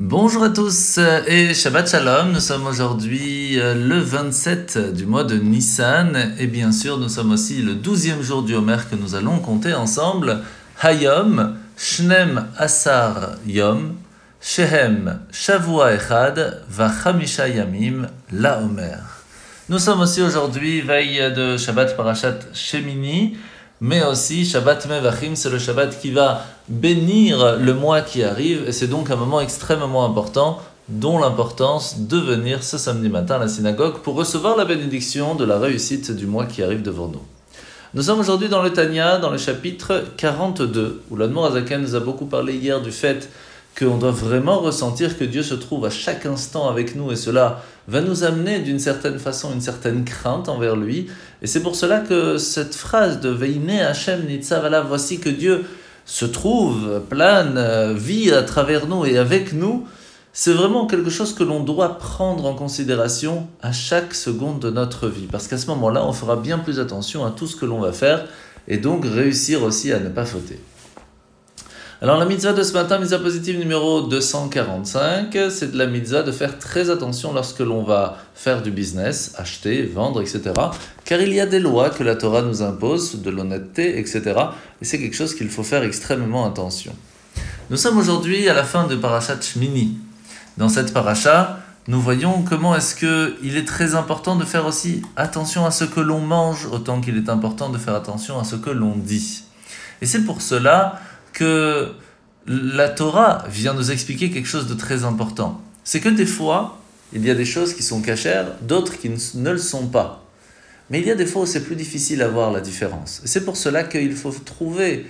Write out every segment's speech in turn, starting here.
Bonjour à tous et Shabbat Shalom. Nous sommes aujourd'hui euh, le 27 du mois de Nissan et bien sûr nous sommes aussi le 12e jour du Homer que nous allons compter ensemble. Hayom, Shnem Asar Yom, Shehem Shavua Echad, Vachamisha Yamim, La Homer. Nous sommes aussi aujourd'hui veille de Shabbat Parashat Shemini mais aussi Shabbat Mevachim, c'est le Shabbat qui va bénir le mois qui arrive, et c'est donc un moment extrêmement important, dont l'importance de venir ce samedi matin à la synagogue pour recevoir la bénédiction de la réussite du mois qui arrive devant nous. Nous sommes aujourd'hui dans le Tanya, dans le chapitre 42, où l'Admor Azaken nous a beaucoup parlé hier du fait qu'on doit vraiment ressentir que Dieu se trouve à chaque instant avec nous et cela va nous amener d'une certaine façon une certaine crainte envers lui. Et c'est pour cela que cette phrase de Veine Hashem Nitzavala, voici que Dieu se trouve, plane, vit à travers nous et avec nous, c'est vraiment quelque chose que l'on doit prendre en considération à chaque seconde de notre vie. Parce qu'à ce moment-là, on fera bien plus attention à tout ce que l'on va faire et donc réussir aussi à ne pas fauter. Alors la mitzvah de ce matin, mitzvah positive numéro 245, c'est de la mitzvah de faire très attention lorsque l'on va faire du business, acheter, vendre, etc. Car il y a des lois que la Torah nous impose, de l'honnêteté, etc. Et c'est quelque chose qu'il faut faire extrêmement attention. Nous sommes aujourd'hui à la fin de Parashat Shmini. Dans cette paracha, nous voyons comment est-ce qu'il est très important de faire aussi attention à ce que l'on mange, autant qu'il est important de faire attention à ce que l'on dit. Et c'est pour cela que la Torah vient nous expliquer quelque chose de très important. C'est que des fois, il y a des choses qui sont cachères, d'autres qui ne le sont pas. Mais il y a des fois où c'est plus difficile à voir la différence. C'est pour cela qu'il faut trouver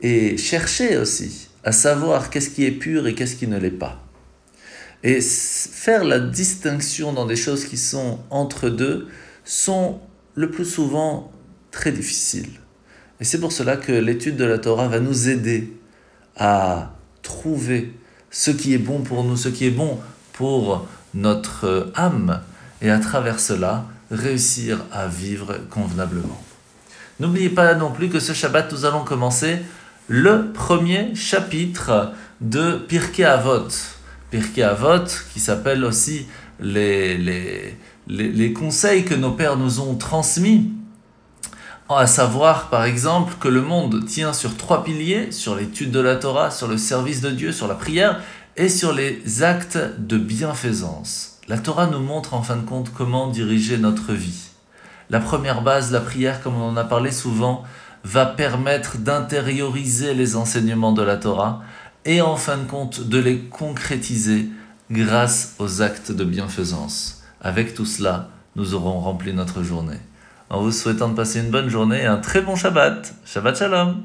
et chercher aussi à savoir qu'est-ce qui est pur et qu'est-ce qui ne l'est pas. Et faire la distinction dans des choses qui sont entre deux sont le plus souvent très difficiles. Et c'est pour cela que l'étude de la Torah va nous aider à trouver ce qui est bon pour nous, ce qui est bon pour notre âme, et à travers cela, réussir à vivre convenablement. N'oubliez pas non plus que ce Shabbat, nous allons commencer le premier chapitre de Pirkei Avot. Pirkei Avot, qui s'appelle aussi les conseils que nos pères nous ont transmis à savoir par exemple que le monde tient sur trois piliers, sur l'étude de la Torah, sur le service de Dieu, sur la prière et sur les actes de bienfaisance. La Torah nous montre en fin de compte comment diriger notre vie. La première base, la prière, comme on en a parlé souvent, va permettre d'intérioriser les enseignements de la Torah et en fin de compte de les concrétiser grâce aux actes de bienfaisance. Avec tout cela, nous aurons rempli notre journée en vous souhaitant de passer une bonne journée et un très bon Shabbat. Shabbat Shalom